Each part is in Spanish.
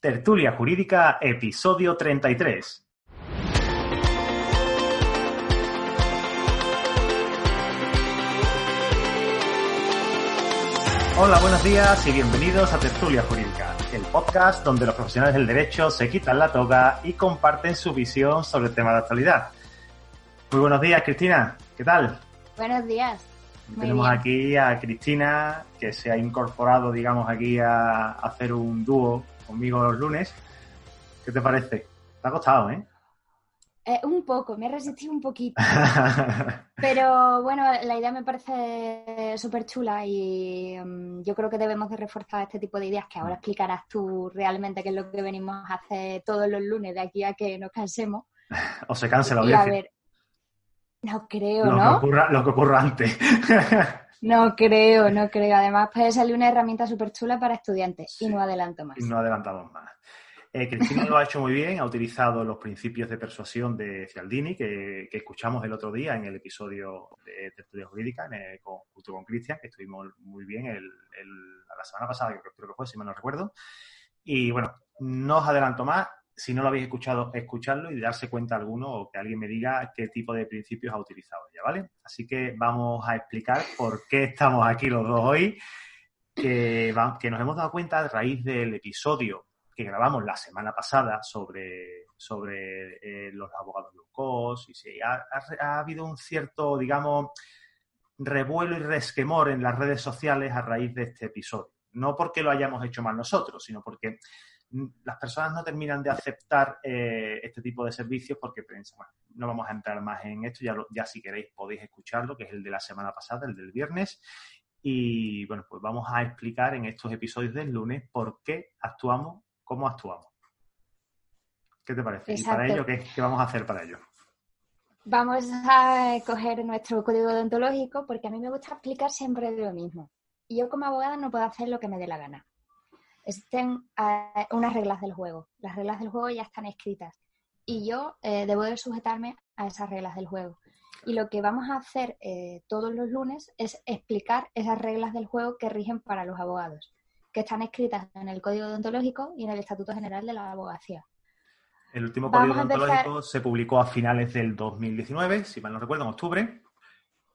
Tertulia Jurídica, episodio 33. Hola, buenos días y bienvenidos a Tertulia Jurídica, el podcast donde los profesionales del derecho se quitan la toga y comparten su visión sobre el tema de actualidad. Muy buenos días, Cristina. ¿Qué tal? Buenos días. Muy Tenemos bien. aquí a Cristina, que se ha incorporado, digamos, aquí a, a hacer un dúo conmigo los lunes. ¿Qué te parece? Te ha costado, ¿eh? Eh, un poco, me he resistido un poquito. Pero bueno, la idea me parece súper chula y mm, yo creo que debemos de reforzar este tipo de ideas que ahora explicarás tú realmente qué es lo que venimos a hacer todos los lunes de aquí a que nos cansemos. o se canse la Y a audiencia. ver, no creo, Lo, que ¿no? ocurra, lo que ocurra antes. No creo, no creo. Además puede salir una herramienta súper chula para estudiantes y no adelanto más. no adelantamos más. Eh, Cristina lo ha hecho muy bien, ha utilizado los principios de persuasión de Cialdini que, que escuchamos el otro día en el episodio de Tertulia Jurídica el- con, junto con Cristian, que estuvimos muy bien el, el- la semana pasada, que creo que fue, si mal no recuerdo. Y bueno, no os adelanto más. Si no lo habéis escuchado, escucharlo y darse cuenta alguno o que alguien me diga qué tipo de principios ha utilizado ella, ¿vale? Así que vamos a explicar por qué estamos aquí los dos hoy, que, nos hemos dado cuenta a raíz del episodio que grabamos la semana pasada sobre, sobre eh, los abogados low cost y si ha, ha- ha habido un cierto, digamos, revuelo y resquemor en las redes sociales a raíz de este episodio. No porque lo hayamos hecho mal nosotros, sino porque las personas no terminan de aceptar eh, este tipo de servicios porque piensan, bueno, no vamos a entrar más en esto, ya, lo- ya si queréis podéis escucharlo, que es el de la semana pasada, el del viernes. Y bueno, pues vamos a explicar en estos episodios del lunes por qué actuamos como actuamos. ¿Qué te parece? Y para ello, ¿qué, qué vamos a hacer para ello? Vamos a coger nuestro código deontológico porque a mí me gusta explicar siempre lo mismo. Y yo como abogada no puedo hacer lo que me dé la gana. Existen eh, unas reglas del juego. Las reglas del juego ya están escritas. Y yo eh, debo de sujetarme a esas reglas del juego. Y lo que vamos a hacer eh, todos los lunes es explicar esas reglas del juego que rigen para los abogados, que están escritas en el Código Deontológico y en el Estatuto General de la Abogacía. El último código empezar- deontológico se publicó a finales del 2019, si mal no recuerdo, en octubre.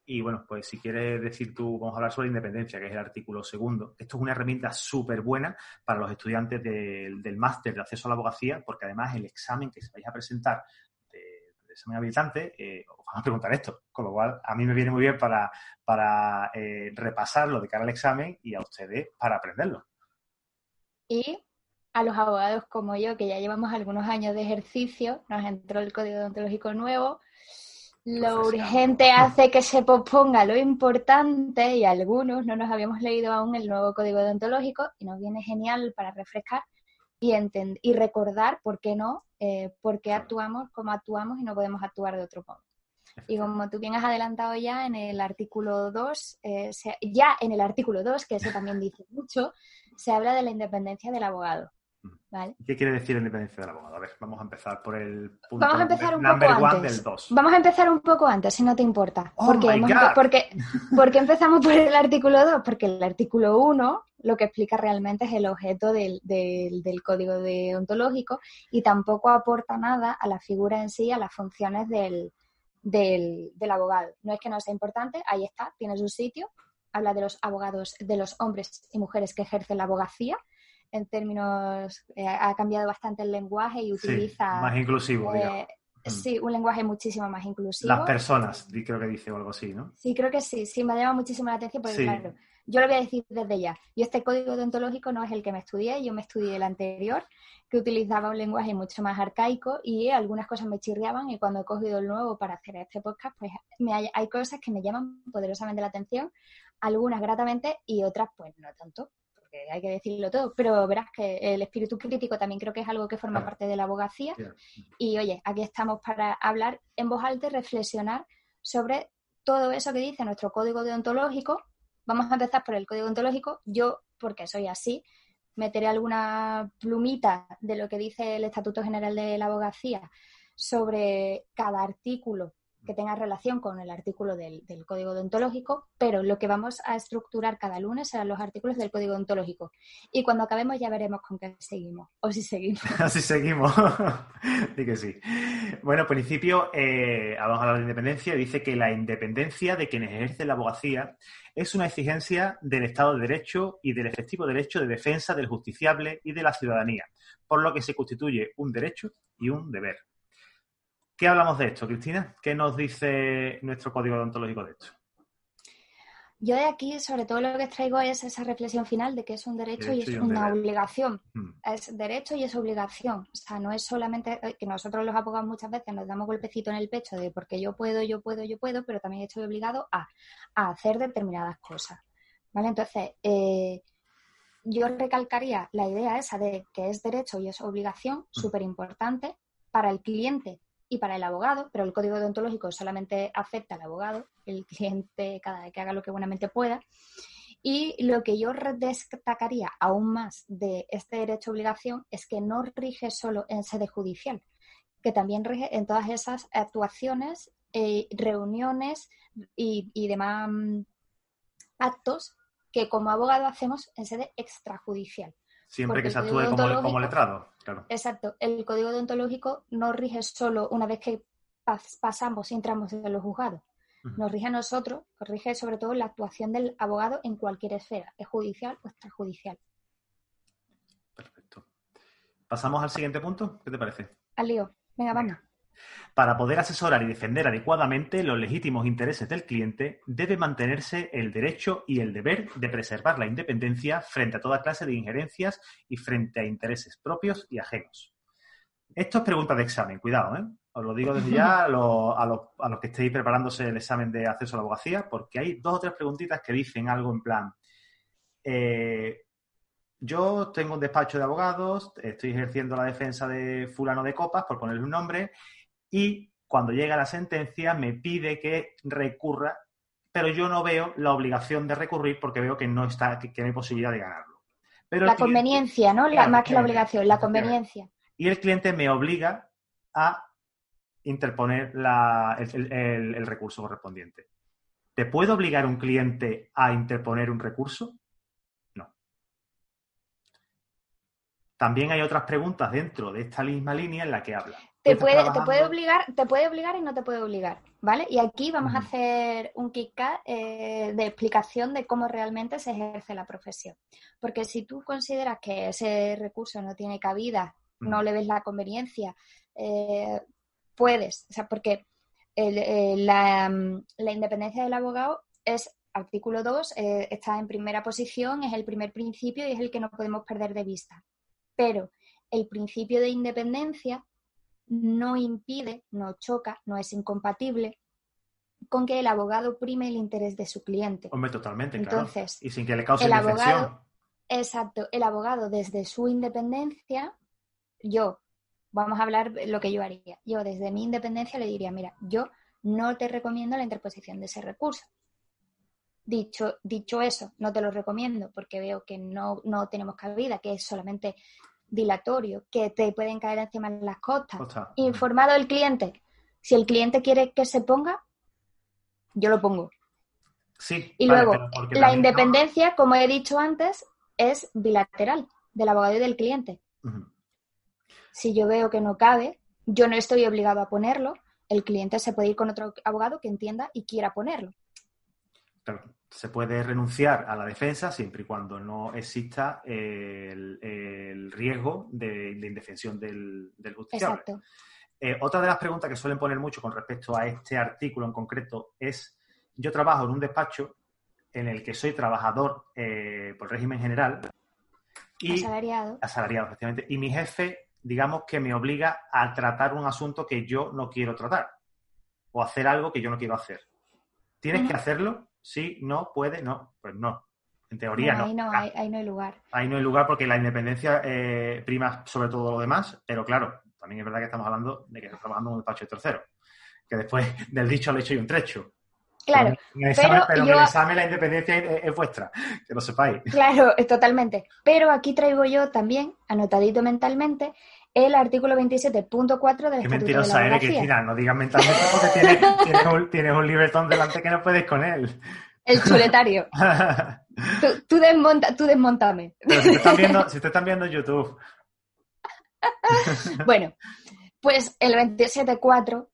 Y bueno, pues si quieres decir tú, vamos a hablar sobre independencia, que es el artículo segundo. Esto es una herramienta súper buena para los estudiantes del, del máster de acceso a la abogacía, porque además el examen que se vais a presentar de, de examen habilitante, eh, os van a preguntar esto. Con lo cual, a mí me viene muy bien para, para eh, repasarlo de cara al examen y a ustedes para aprenderlo. Y a los abogados como yo, que ya llevamos algunos años de ejercicio, nos entró el código deontológico nuevo. Lo urgente hace que se posponga lo importante y algunos no nos habíamos leído aún el nuevo código deontológico y nos viene genial para refrescar y, y recordar, ¿por qué no?, eh, por qué actuamos como actuamos y no podemos actuar de otro modo. Y como tú bien has adelantado ya en el artículo 2, eh, ya en el artículo 2, que eso también dice mucho, se habla de la independencia del abogado. ¿Vale? ¿Qué quiere decir la independencia del abogado? A ver, vamos a empezar por el punto Vamos a empezar un number poco one antes. del 2. Vamos a empezar un poco antes, si no te importa. Oh porque, hemos porque empezamos por el artículo 2, porque el artículo 1 lo que explica realmente es el objeto del, del, del código deontológico y tampoco aporta nada a la figura en sí, a las funciones del, del, del abogado. No es que no sea importante, ahí está, tiene su sitio. Habla de los abogados, de los hombres y mujeres que ejercen la abogacía. En términos, eh, ha cambiado bastante el lenguaje y Sí, utiliza más inclusivo, eh, digamos. Mm. Sí, un lenguaje muchísimo más inclusivo. Las personas, creo que dice o algo así, ¿no? Sí, creo que sí, sí, me ha llamado muchísimo la atención porque, Sí. claro, yo lo voy a decir desde ya. Yo este código deontológico no es el que me estudié, yo me estudié el anterior, que utilizaba un lenguaje mucho más arcaico y algunas cosas me chirriaban y cuando he cogido el nuevo para hacer este podcast, pues me hay, hay cosas que me llaman poderosamente la atención, algunas gratamente y otras pues no tanto, porque hay que decirlo todo, pero verás que el espíritu crítico también creo que es algo que forma parte de la abogacía. Y oye, aquí estamos para hablar en voz alta y reflexionar sobre todo eso que dice nuestro código deontológico. Vamos a empezar por el código deontológico. Yo, porque soy así, meteré alguna plumita de lo que dice el Estatuto General de la Abogacía sobre cada artículo que tenga relación con el artículo del, código deontológico, pero lo que vamos a estructurar cada lunes serán los artículos del código deontológico. Y cuando acabemos ya veremos con qué seguimos, o si seguimos. Así seguimos. Di que sí. Bueno, en principio, eh, vamos a hablar de independencia. Dice que la independencia de quienes ejercen la abogacía es una exigencia del Estado de Derecho y del efectivo derecho de defensa del justiciable y de la ciudadanía, por lo que se constituye un derecho y un deber. ¿Qué hablamos de esto, Cristina? ¿Qué nos dice nuestro código deontológico de esto? Yo de aquí, sobre todo, lo que traigo es esa reflexión final de que es un derecho, y es una obligación. Hmm. Es derecho y es obligación. O sea, no es solamente eh, que nosotros los abogados muchas veces nos damos golpecito en el pecho de porque yo puedo, yo puedo, yo puedo, pero también estoy obligado a, hacer determinadas cosas. ¿Vale? Entonces, eh, yo recalcaría la idea esa de que es derecho y es obligación, hmm. súper importante para el cliente y para el abogado, pero el código deontológico solamente afecta al abogado, el cliente cada vez que haga lo que buenamente pueda. Y lo que yo destacaría aún más de este derecho-obligación es que no rige solo en sede judicial, que también rige en todas esas actuaciones, eh, reuniones y, y demás mm, actos que como abogado hacemos en sede extrajudicial. Siempre que se actúe como, letrado, claro. Exacto. El código deontológico no rige solo una vez que pasamos y entramos en los juzgados. Nos rige a nosotros, rige sobre todo la actuación del abogado en cualquier esfera, es judicial o extrajudicial. Perfecto. ¿Pasamos al siguiente punto? ¿Qué te parece? Al lío. Venga, vamos. Para poder asesorar y defender adecuadamente los legítimos intereses del cliente, debe mantenerse el derecho y el deber de preservar la independencia frente a toda clase de injerencias y frente a intereses propios y ajenos. Esto es pregunta de examen, cuidado, ¿eh? Os lo digo desde ya a los, que estéis preparándose el examen de acceso a la abogacía, porque hay dos o tres preguntitas que dicen algo en plan, eh, yo tengo un despacho de abogados, estoy ejerciendo la defensa de fulano de copas, por ponerle un nombre, y cuando llega la sentencia me pide que recurra, pero yo no veo la obligación de recurrir porque veo que no está, que, no hay posibilidad de ganarlo. Pero la conveniencia, ¿no? más que la obligación, la conveniencia. Y el cliente me obliga a interponer el, recurso correspondiente. ¿Te puede obligar un cliente a interponer un recurso? No. También hay otras preguntas dentro de esta misma línea en la que habla. Te puede, te puede, obligar, te puede obligar y no te puede obligar, ¿vale? Y aquí vamos a hacer un kick eh, de explicación de cómo realmente se ejerce la profesión. Porque si tú consideras que ese recurso no tiene cabida, no le ves la conveniencia, eh, puedes, o sea, porque eh, la, independencia del abogado es artículo 2, está en primera posición, es el primer principio y es el que no podemos perder de vista. Pero el principio de independencia no impide, no choca, no es incompatible con que el abogado prime el interés de su cliente. Hombre, totalmente, Entonces, Y sin que le cause el abogado, Exacto, el abogado desde su independencia, yo, vamos a hablar lo que yo haría. Yo desde mi independencia le diría, mira, yo no te recomiendo la interposición de ese recurso. Dicho, dicho eso, no te lo recomiendo porque veo que no, no tenemos cabida, que es solamente dilatorio, que te pueden caer encima de las costas. Informado el cliente. Si el cliente quiere que se ponga, yo lo pongo. Sí. Y luego, la independencia, como he dicho antes, es bilateral del abogado y del cliente. Si yo veo que no cabe, yo no estoy obligado a ponerlo, el cliente se puede ir con otro abogado que entienda y quiera ponerlo. Claro se puede renunciar a la defensa siempre y cuando no exista el, riesgo de, indefensión del, del justiciable. Eh, otra de las preguntas que suelen poner mucho con respecto a este artículo en concreto es, yo trabajo en un despacho en el que soy trabajador eh, por régimen general y asalariado. asalariado, efectivamente, y mi jefe, digamos que me obliga a tratar un asunto que yo no quiero tratar o hacer algo que yo no quiero hacer. ¿Tienes que hacerlo? Sí, no, puede, no. Pues no. En teoría no. Ahí no, Ah, ahí, ahí no hay lugar. ahí no hay lugar porque la independencia eh, prima sobre todo lo demás, pero claro, también es verdad que estamos hablando de que estamos trabajando en un despacho de tercero. Que después del dicho al hecho hay un trecho. Claro, Pero en el examen, pero pero en yo- el examen la independencia es, es vuestra, que lo sepáis. claro, totalmente. Pero aquí traigo yo también, anotadito mentalmente, el artículo 27.4 del Qué mentirosa eres. Cristina. No digas mentalmente porque tienes, tienes un, tienes un libertón delante que no puedes con él. El chuletario. Tú, tú, desmonta, tú desmontame. Pero si te están viendo, si te están viendo en YouTube, Bueno, pues el 27.4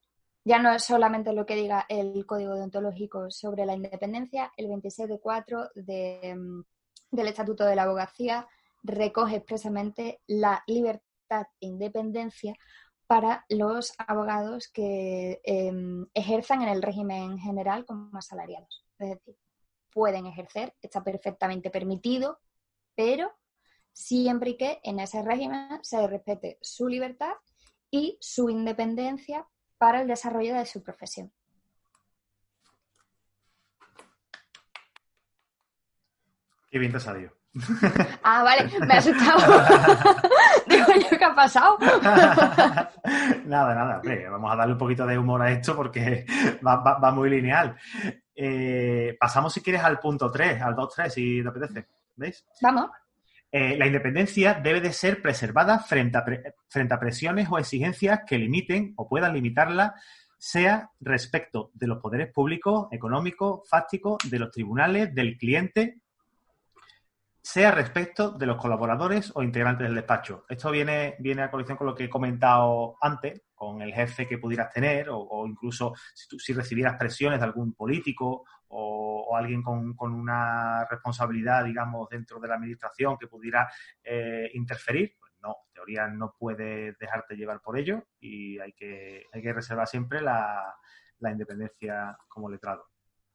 ya no es solamente lo que diga el código deontológico sobre la independencia, el 27.4 de, mm, del Estatuto de la Abogacía recoge expresamente la libertad e independencia para los abogados que em, ejerzan en el régimen general como asalariados. Es decir, pueden ejercer, está perfectamente permitido, pero siempre y que en ese régimen se respete su libertad y su independencia para el desarrollo de su profesión. qué bien te salió. Ah, vale, me ha asustado. Digo yo, ¿qué ha pasado? nada, nada, hombre, vamos a darle un poquito de humor a esto porque va, va- va muy lineal. Eh, pasamos, si quieres, al punto 3, al 2-3, si te apetece. ¿Veis? Vamos. Eh, la independencia debe de ser preservada frente a, pre- frente a presiones o exigencias que limiten o puedan limitarla, sea respecto de los poderes públicos, económicos, fácticos, de los tribunales, del cliente, sea respecto de los colaboradores o integrantes del despacho. Esto viene, viene a colección con lo que he comentado antes, con el jefe que pudieras tener o, incluso si, tú- si recibieras presiones de algún político o, alguien con, con una responsabilidad, digamos, dentro de la administración que pudiera eh, interferir. Pues no, en teoría no puedes dejarte llevar por ello y hay que, hay que reservar siempre la, la independencia como letrado.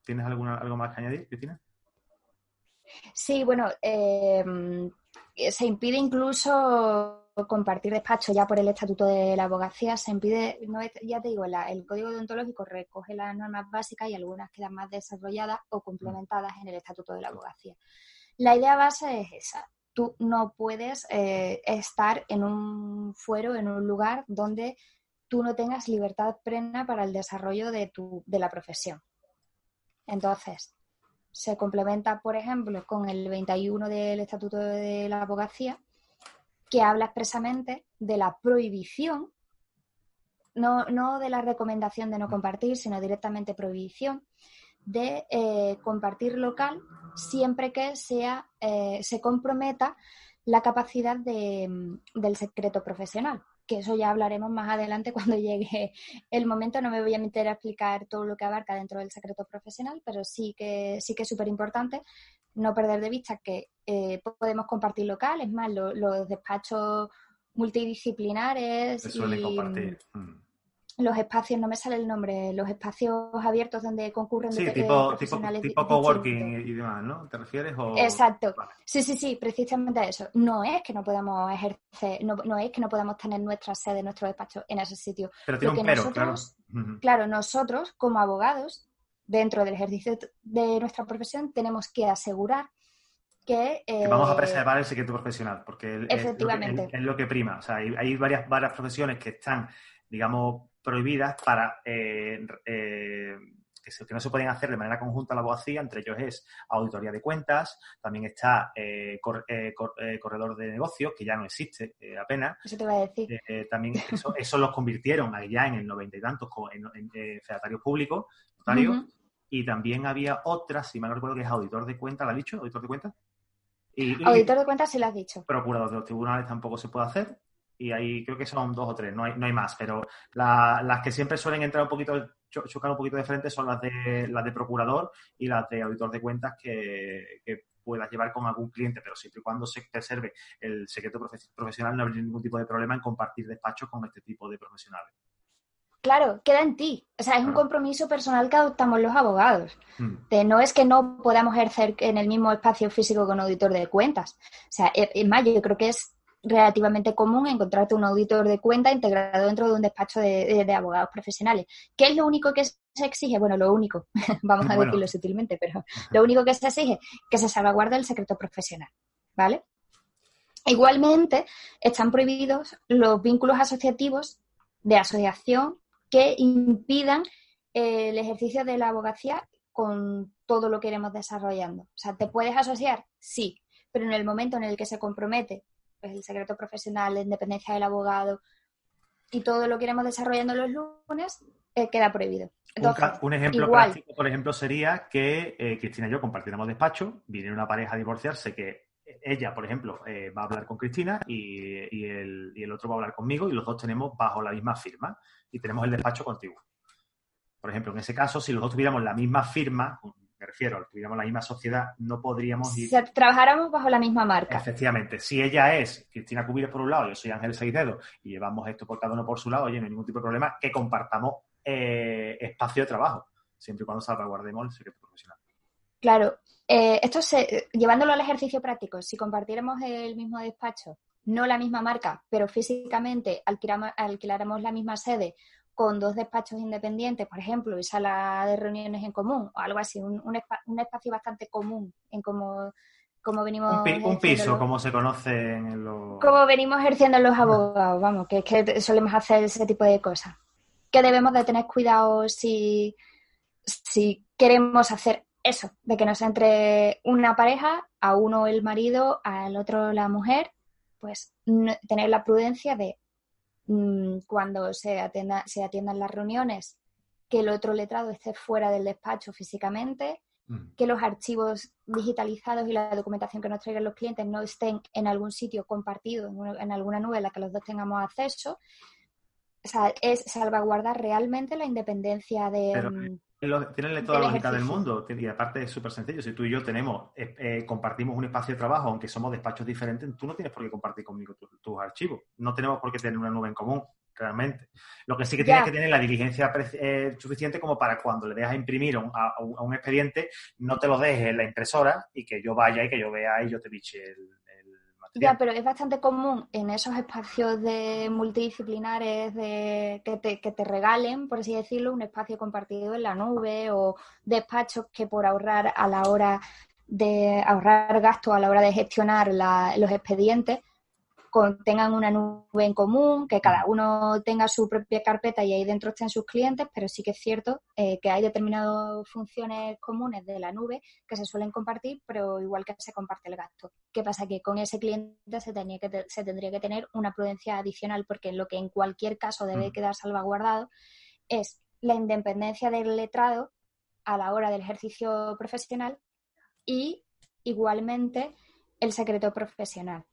¿Tienes alguna, algo más que añadir, Cristina? Sí, bueno, eh, se impide incluso compartir despacho ya por el Estatuto de la Abogacía, se impide, no es- ya te digo, el Código Deontológico recoge las normas básicas y algunas quedan más desarrolladas o complementadas en el Estatuto de la Abogacía. La idea base es esa. Tú no puedes eh, estar en un fuero, en un lugar donde tú no tengas libertad plena para el desarrollo de, tu, de la profesión. Entonces, se complementa, por ejemplo, con el 21 del Estatuto de la Abogacía, que habla expresamente de la prohibición, no, no de la recomendación de no compartir, sino directamente prohibición de eh, compartir local siempre que sea, eh, se comprometa la capacidad de, mm, del secreto profesional, que eso ya hablaremos más adelante cuando llegue el momento. No me voy a meter a explicar todo lo que abarca dentro del secreto profesional, pero sí que sí que es súper importante no perder de vista que eh, podemos compartir local, es más, lo- los despachos multidisciplinares Se suele y compartir. Mm. Los espacios, no me sale el nombre, los espacios abiertos donde concurren Sí, de- tipo, tipo, profesionales di- tipo coworking y, y demás, ¿no? ¿Te refieres? O... Exacto. Vale. Sí, sí, sí, precisamente a eso. No es que no podamos ejercer, no, no es que no podamos tener nuestra sede, nuestro despacho en ese sitio. Pero tiene Lo un pero, nosotros- claro. Claro, nosotros como abogados, dentro del ejercicio de nuestra profesión, tenemos que asegurar que... Que vamos a eh, preservar el secreto profesional, porque es- es lo que- Efectivamente. es, es lo que prima. O sea, hay, hay varias, varias profesiones que están, digamos, prohibidas para eh, eh, que, se- que no se pueden hacer de manera conjunta la abogacía, entre ellos es auditoría de cuentas, también está eh, cor- eh, cor- eh, corredor de negocios, que ya no existe eh, apenas. Eso te iba a decir. Eh, también eso, eso los convirtieron allá en el noventa y tantos en, en, fedatarios públicos, notarios, y también había otra, si mal no recuerdo, que es auditor de cuentas, ¿la ha dicho? ¿Auditor de cuentas? Y, y Auditor de cuentas sí lo has dicho. procurador de los tribunales tampoco se puede hacer. Y ahí creo que son dos o tres, no hay, no hay más. Pero la- las que siempre suelen entrar un poquito, cho- chocar un poquito de frente son las de las de procurador y las de auditor de cuentas que, que puedas llevar con algún cliente, pero siempre y cuando se preserve el secreto profe- profesional no habría ningún tipo de problema en compartir despachos con este tipo de profesionales. Claro, queda en ti. O sea, es un compromiso personal que adoptamos los abogados. Mm. De no es que no podamos ejercer en el mismo espacio físico con auditor de cuentas. O sea, e- es más, yo creo que es relativamente común encontrarte un auditor de cuenta integrado dentro de un despacho de, abogados profesionales. ¿Qué es lo único que se exige? Bueno, lo único, vamos a decirlo sutilmente, pero lo único que se exige que se salvaguarde el secreto profesional, ¿vale? Igualmente, están prohibidos los vínculos asociativos de asociación que impidan el ejercicio de la abogacía con todo lo que iremos desarrollando. O sea, ¿te puedes asociar? Sí, pero en el momento en el que se compromete pues, el secreto profesional, la independencia del abogado y todo lo que iremos desarrollando los lunes, eh, queda prohibido. un, ejemplo práctico, por ejemplo, sería que eh, Cristina y yo compartiéramos despacho, viene una pareja a divorciarse que ella, por ejemplo, eh, va a hablar con Cristina y, el, y, el, otro va a hablar conmigo y los dos tenemos bajo la misma firma y tenemos el despacho contigo. Por ejemplo, en ese caso, si los dos tuviéramos la misma firma, me refiero, tuviéramos la misma sociedad, no podríamos ir... Si trabajáramos bajo la misma marca. Efectivamente. Si ella es Cristina Cubiles por un lado, yo soy Ángel Seidedo y llevamos esto por cada uno por su lado, oye, no hay ningún tipo de problema, que compartamos eh, espacio de trabajo, siempre y cuando salvaguardemos el secreto profesional. Claro, eh, esto se, llevándolo al ejercicio práctico, si compartiéramos el mismo despacho, no la misma marca, pero físicamente alquiláramos la misma sede con dos despachos independientes, por ejemplo, y sala de reuniones en común, o algo así, un, espacio bastante común en cómo, venimos... Un, piso, como se conoce en los... Como venimos ejerciendo los abogados, vamos, que es que solemos hacer ese tipo de cosas. Que debemos de tener cuidado si, si queremos hacer eso, de que nos entre una pareja, a uno el marido, al otro la mujer, pues tener la prudencia de mm, cuando se, atienda, se atiendan las reuniones, que el otro letrado esté fuera del despacho físicamente, mm. que los archivos digitalizados y la documentación que nos traigan los clientes no estén en algún sitio compartido, en, alguna nube en la que los dos tengamos acceso. O sea, es salvaguardar realmente la independencia de, mm, tienen toda la lógica del mundo. Y aparte es súper sencillo. Si tú y yo tenemos, eh, eh, compartimos un espacio de trabajo, aunque somos despachos diferentes, tú no tienes por qué compartir conmigo tus archivos. No tenemos por qué tener una nube en común, realmente. Lo que sí que tienes que tener la diligencia eh, suficiente como para cuando le dejas imprimir a, un expediente, no te lo dejes en la impresora y que yo vaya y que yo vea y yo te biche el, ya, pero es bastante común en esos espacios de multidisciplinares de, que, te, que te regalen, por así decirlo, un espacio compartido en la nube o despachos que por ahorrar a la hora de ahorrar gastos a la hora de gestionar los expedientes, tengan una nube en común, que cada uno tenga su propia carpeta y ahí dentro estén sus clientes, pero sí que es cierto eh, que hay determinadas funciones comunes de la nube que se suelen compartir, pero igual que se comparte el gasto. ¿Qué pasa? Que con ese cliente se, tenía que se tendría que tener una prudencia adicional porque lo que en cualquier caso debe mm. quedar salvaguardado es la independencia del letrado a la hora del ejercicio profesional y igualmente el secreto profesional.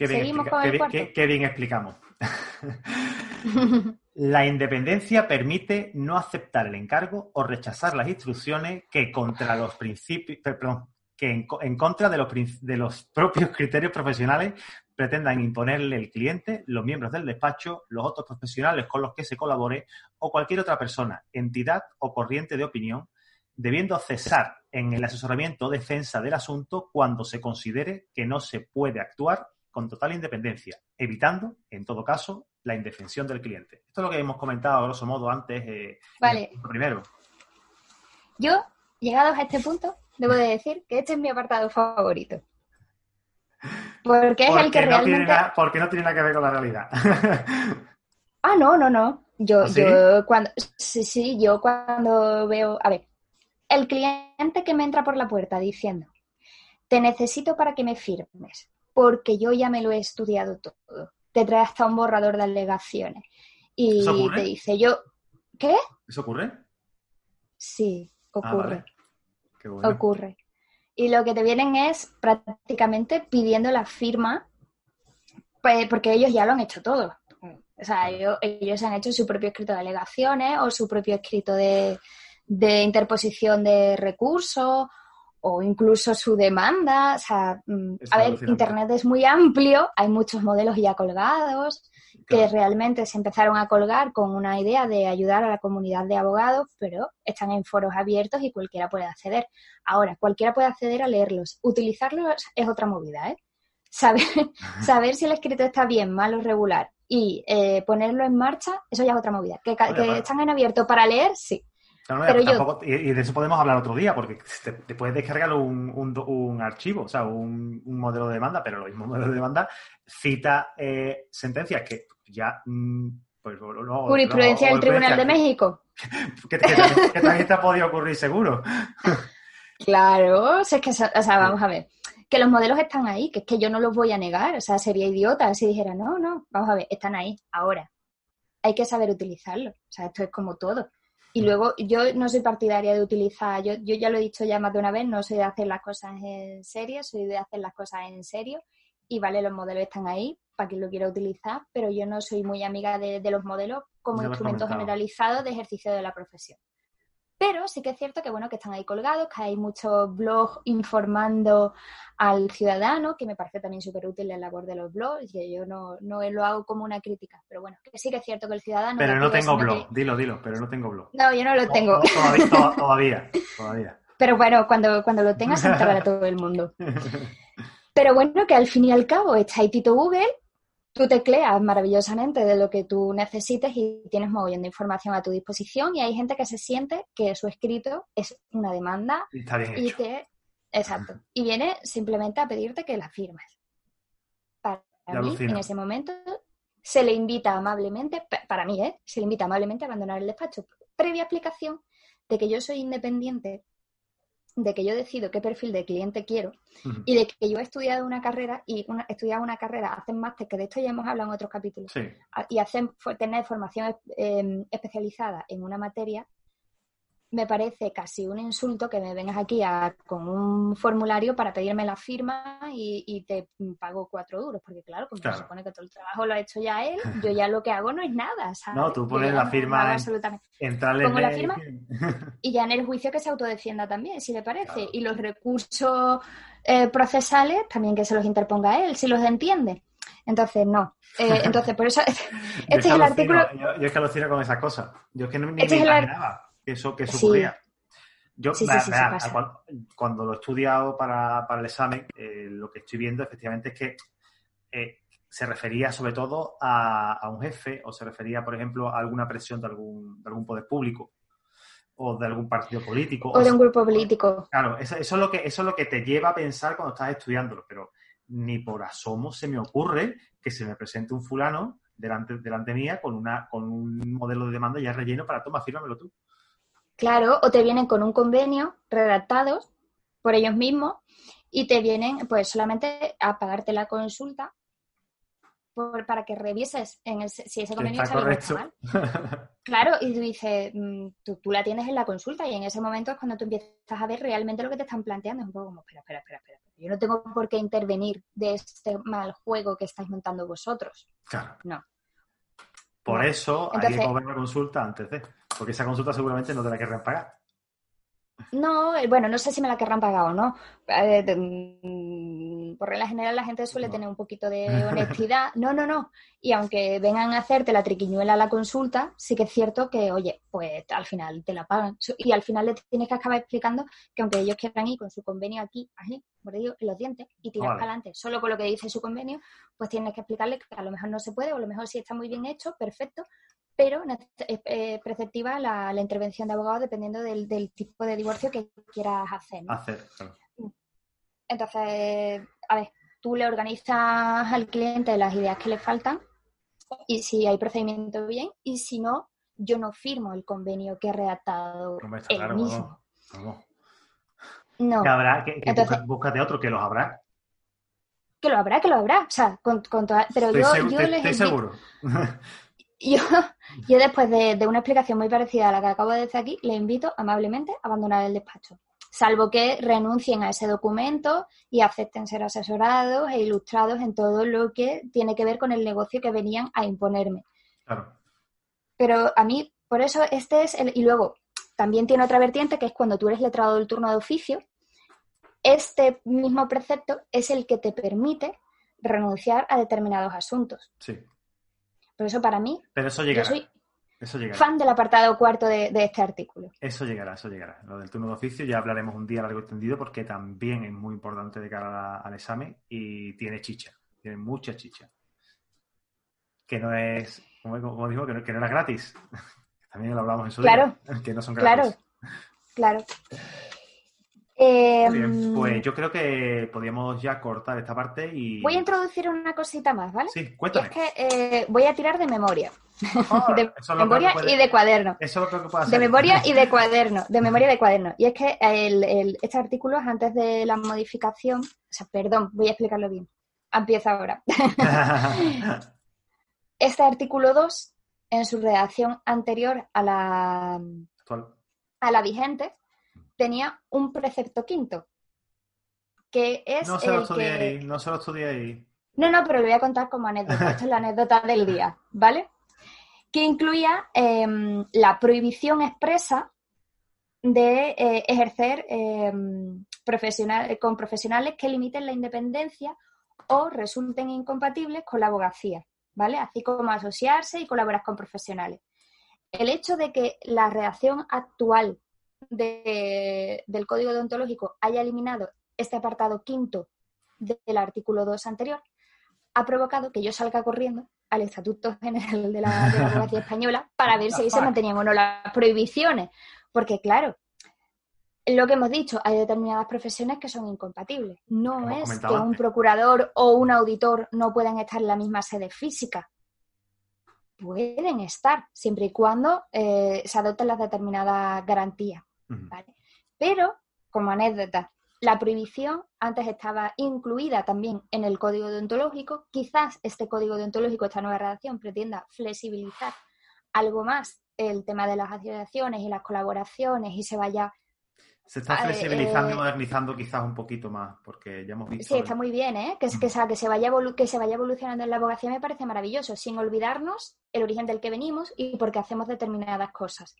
Qué bien, explicamos. la independencia permite no aceptar el encargo o rechazar las instrucciones que contra los principios, que en, contra de los, de los propios criterios profesionales pretendan imponerle el cliente, los miembros del despacho, los otros profesionales con los que se colabore o cualquier otra persona, entidad o corriente de opinión, debiendo cesar en el asesoramiento o defensa del asunto cuando se considere que no se puede actuar con total independencia, evitando, en todo caso, la indefensión del cliente. Esto es lo que hemos comentado, a grosso modo, antes. Eh, vale. Primero. Yo, llegados a este punto, debo de decir que este es mi apartado favorito. Porque es el que realmente... porque no tiene nada que ver con la realidad. ah, no, no, no. Yo, ¿Ah, yo cuando... Sí, sí, yo cuando veo... A ver, el cliente que me entra por la puerta diciendo, te necesito para que me firmes porque yo ya me lo he estudiado todo. Te trae hasta un borrador de alegaciones. Y te dice yo, ¿qué? ¿Eso ocurre? Sí, ah, ocurre. Ocurre. Y lo que te vienen es prácticamente pidiendo la firma, pues, porque ellos ya lo han hecho todo. O sea, ellos, ellos han hecho su propio escrito de alegaciones o su propio escrito de, de interposición de recursos o incluso su demanda. O sea, mm, a ver, Internet es muy amplio, hay muchos modelos ya colgados que realmente se empezaron a colgar con una idea de ayudar a la comunidad de abogados, pero están en foros abiertos y cualquiera puede acceder. Ahora, cualquiera puede acceder a leerlos. Utilizarlos es otra movida, ¿eh? saber, saber si el escrito está bien, mal o regular y eh, ponerlo en marcha, eso ya es otra movida. Que, están en abierto para leer, sí. Pero y, de eso podemos hablar otro día, porque te, puedes descargar un, un, archivo, o sea, un, modelo de demanda, pero lo mismo modelo de demanda cita eh, sentencias que ya mm, pues, Jurisprudencia del Tribunal de México. que, también te ha podido ocurrir seguro. claro, sea, que, o sea, vamos a ver, que los modelos están ahí, que es que yo no los voy a negar, o sea, sería idiota si dijera, no, no, vamos a ver, están ahí, ahora. Hay que saber utilizarlos, o sea, esto es como todo. Y luego, yo no soy partidaria de utilizar, yo, yo ya lo he dicho ya más de una vez, no soy de hacer las cosas en serio, soy de hacer las cosas en serio. Y vale, los modelos están ahí, para quien lo quiera utilizar, pero yo no soy muy amiga de, los modelos como instrumento generalizado de ejercicio de la profesión. Pero sí que es cierto que bueno, que están ahí colgados, que hay muchos blogs informando al ciudadano, que me parece también súper útil la labor de los blogs, y yo no, no lo hago como una crítica, pero bueno, que sí que es cierto que el ciudadano... Pero no tengo blog, dilo, dilo, pero no tengo blog. No, yo no lo tengo. todavía, todavía, Pero bueno, cuando, cuando lo tengas se enterará todo el mundo. Pero bueno, que al fin y al cabo está ahí Tito Google, tú tecleas maravillosamente de lo que tú necesites y tienes mogollón de información a tu disposición y hay gente que se siente que su escrito es una demanda y, que exacto y viene simplemente a pedirte que la firmes. Para mí en ese momento se le invita amablemente para mí ¿eh? se le invita amablemente a abandonar el despacho previa explicación de que yo soy independiente de que yo decido qué perfil de cliente quiero y de que yo he estudiado una carrera y una, he estudiado una carrera, hacen máster, que de esto ya hemos hablado en otros capítulos, y hacen tener formación em, especializada en una materia, me parece casi un insulto que me vengas aquí con un formulario para pedirme la firma y, te pago cuatro duros, porque claro, porque se supone que todo el trabajo lo ha hecho ya él, yo ya lo que hago no es nada, No, tú pones la firma, absolutamente. Pongo la firma y ya en el juicio que se autodefienda también, si le parece, y los recursos eh, procesales también que se los interponga él, si los entiende. Entonces, no. Eh, entonces, por eso, este es el artículo... yo, es que alucino con esas cosas. Yo es que no, ni este me imaginaba que eso, que eso ocurría. Yo, cuando, lo he estudiado para, el examen, eh, lo que estoy viendo efectivamente es que eh, se refería sobre todo a, un jefe o se refería, por ejemplo, a alguna presión de algún, de algún poder público o de algún partido político. O, de un grupo político. Claro, eso, es lo que, eso es lo que te lleva a pensar cuando estás estudiándolo, pero ni por asomo se me ocurre que se me presente un fulano delante, delante mía con, una, con un modelo de demanda ya relleno para, toma, fírmamelo tú. Claro, o te vienen con un convenio redactados por ellos mismos y te vienen pues solamente a pagarte la consulta para que revises en si ese convenio está, correcto. mal. Claro, y tú dices, mm, tú, la tienes en la consulta y en ese momento es cuando tú empiezas a ver realmente lo que te están planteando. Es un poco como, espera, espera, espera, espera. Yo no tengo por qué intervenir de este mal juego que estáis montando vosotros. Claro. No. Por eso hay que cobrar la consulta antes de. Porque esa consulta seguramente no te la querrán pagar. No, eh, bueno, no sé si me la querrán pagar o no. Eh, mm, por regla general la gente suele tener un poquito de honestidad. No, no, no. Y aunque vengan a hacerte la triquiñuela a la consulta, sí que es cierto que, oye, pues al final te la pagan. Y al final le tienes que acabar explicando que aunque ellos quieran ir con su convenio aquí, así, por en los dientes, y tirar para adelante solo con lo que dice su convenio, pues tienes que explicarle que a lo mejor no se puede, o a lo mejor sí está muy bien hecho, perfecto, pero es eh, preceptiva la, intervención de abogado dependiendo del, tipo de divorcio que quieras hacer. Hacer, Entonces, a ver, tú le organizas al cliente las ideas que le faltan y si hay procedimiento bien y si no, yo no firmo el convenio que he redactado el mismo. No. Que habrá, que, búscate otro, que los habrá. Que lo habrá, que lo habrá. O sea, con, pero yo, yo estoy seguro. yo, yo después de, una explicación muy parecida a la que acabo de decir aquí, le invito amablemente a abandonar el despacho, salvo que renuncien a ese documento y acepten ser asesorados e ilustrados en todo lo que tiene que ver con el negocio que venían a imponerme. Claro. Pero a mí, por eso este es el... Y luego, también tiene otra vertiente que es cuando tú eres letrado del turno de oficio, este mismo precepto es el que te permite renunciar a determinados asuntos. Sí. Por eso para mí... Pero eso llegará. Fan del apartado cuarto de, este artículo. Eso llegará, eso llegará. Lo del turno de oficio ya hablaremos un día largo y extendido porque también es muy importante de cara al examen y tiene chicha, tiene mucha chicha. Que no es, como, dijo, que no, que no era gratis. También lo hablamos en su claro, que no son gratis. Claro, claro. Em, pues yo creo que podríamos ya cortar esta parte y... Voy a introducir una cosita más, ¿vale? Sí, cuéntame. es que eh, voy a tirar de memoria. De memoria y de cuaderno. Eso es lo que puedo hacer. De memoria y de cuaderno. De memoria y de cuaderno. Y es que el, este artículo es antes de la modificación. O sea, perdón, voy a explicarlo bien. Empieza ahora. este artículo 2, en su redacción anterior a la, a la vigente, tenía un precepto quinto, que es no se lo estudié ahí, no se lo estudié ahí. No, no, pero lo voy a contar como anécdota. Esta es la anécdota del día, ¿vale? Que incluía em, la prohibición expresa de eh, ejercer em, con profesionales que limiten la independencia o resulten incompatibles con la abogacía, ¿vale? Así como asociarse y colaborar con profesionales. El hecho de que la redacción actual del Código Deontológico haya eliminado este apartado quinto del artículo 2 anterior, ha provocado que yo salga corriendo al Estatuto General de la, Abogacía Española para ver si ahí se mantenían o no las prohibiciones. Porque, claro, lo que hemos dicho, hay determinadas profesiones que son incompatibles. No es que un procurador o un auditor no puedan estar en la misma sede física. Pueden estar, siempre y cuando eh, se adopten las determinadas garantías. Pero, como anécdota, la prohibición antes estaba incluida también en el código deontológico. Quizás este código deontológico, esta nueva redacción, pretenda flexibilizar algo más el tema de las asociaciones y las colaboraciones y se vaya se está flexibilizando y eh, modernizando quizás un poquito más, porque ya hemos visto. Sí, está muy bien, ¿eh? Que, que, que, se vaya que se vaya evolucionando en la abogacía me parece maravilloso, sin olvidarnos el origen del que venimos y por qué hacemos determinadas cosas.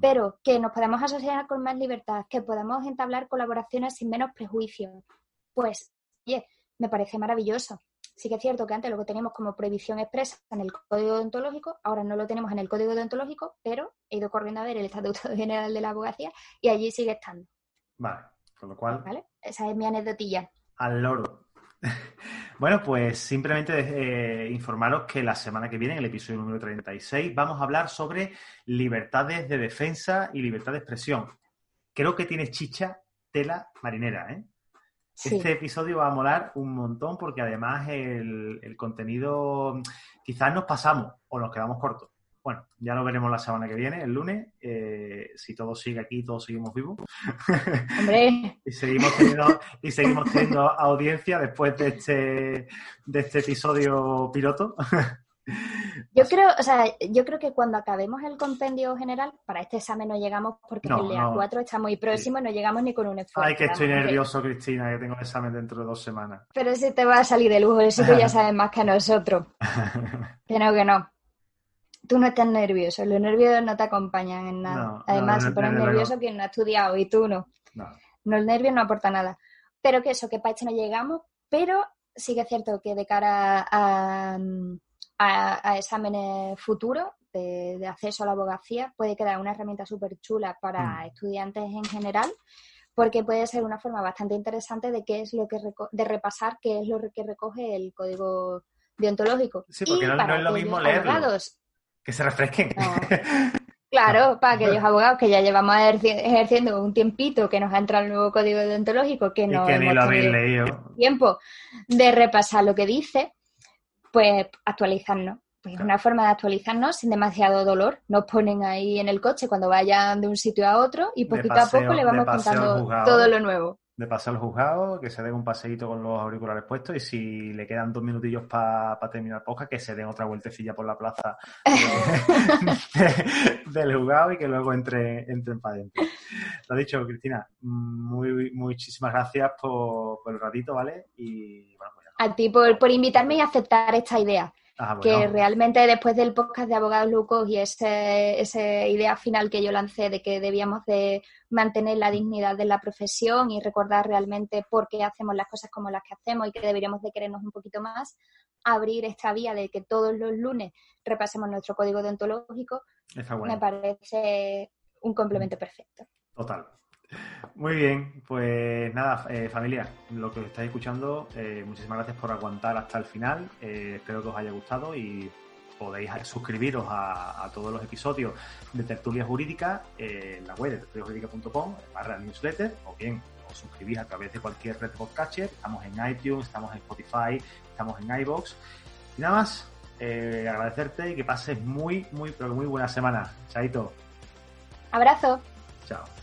Pero que nos podamos asociar con más libertad, que podamos entablar colaboraciones sin menos prejuicios. Pues, oye, me parece maravilloso. Sí que es cierto que antes lo que teníamos como prohibición expresa en el Código Deontológico, ahora no lo tenemos en el Código Deontológico, pero he ido corriendo a ver el Estatuto General de la Abogacía y allí sigue estando. Vale, con lo cual. Vale, esa es mi anecdotilla. Al loro. bueno, pues simplemente eh, informaros que la semana que viene, en el episodio número 36, vamos a hablar sobre libertades de defensa y libertad de expresión. Creo que tiene chicha tela marinera, ¿eh? Este episodio va a molar un montón porque además el, el contenido quizás nos pasamos o nos quedamos cortos. Bueno, ya lo veremos la semana que viene, el lunes, eh, si todo sigue aquí, todos seguimos vivos. Hombre. y seguimos teniendo, y seguimos teniendo audiencia después de este, de este episodio piloto. Yo creo, o sea, yo creo que cuando acabemos el compendio general, para este examen no llegamos porque el día 4 está muy próximo y no llegamos ni con un esfuerzo. Ay, que estoy nervioso, Cristina, que tengo el examen dentro de dos semanas. Pero ese te va a salir de lujo, eso tú ya sabes más que nosotros. que no, que no tú no estás nervioso, los nervios no te acompañan en nada. Además, se pone nervioso quien no ha estudiado y tú no. No, el nervio no aporta nada. Pero que eso, que para este no llegamos, pero sí que es cierto que de cara a, exámenes futuros de, acceso a la abogacía puede quedar una herramienta súper chula para mm. estudiantes en general porque puede ser una forma bastante interesante de qué es lo que de repasar qué es lo que recoge el código deontológico. Sí, porque no, es lo mismo leerlo que se refresquen. Claro, para aquellos abogados que ya llevamos ejerciendo un tiempito, que nos ha entrado el nuevo código deontológico, que no que ni lo habéis leído. tiempo de repasar lo que dice, pues actualizarnos. Pues una forma de actualizarnos sin demasiado dolor. Nos ponen ahí en el coche cuando vayan de un sitio a otro y poquito a poco le vamos contando todo lo nuevo de pasar al juzgado, que se den un paseíto con los auriculares puestos y si le quedan dos minutillos para terminar poca, que se den otra vueltecilla por la plaza del juzgado y que luego entre, entren para adentro. Lo dicho, Cristina, muy, muchísimas gracias por, el ratito, ¿vale? Y bueno, A ti por, por invitarme y aceptar esta idea. Ah, que realmente después del podcast de Abogados Lucos y ese, esa idea final que yo lancé de que debíamos de mantener la dignidad de la profesión y recordar realmente por qué hacemos las cosas como las que hacemos y que deberíamos de querernos un poquito más, abrir esta vía de que todos los lunes repasemos nuestro código deontológico, Me parece un complemento perfecto. Total. Muy bien, pues nada, eh, familia, lo que estáis escuchando, eh, muchísimas gracias por aguantar hasta el final. Eh, espero que os haya gustado y podéis suscribiros a, todos los episodios de Tertulia Jurídica en la web de tertuliajurídica.com barra newsletter o bien os suscribís a través de cualquier red podcatcher. Estamos en iTunes, estamos en Spotify, estamos en iBox. Y nada más, agradecerte y que pases muy, muy, pero muy buena semana. Chaito. Abrazo. Chao.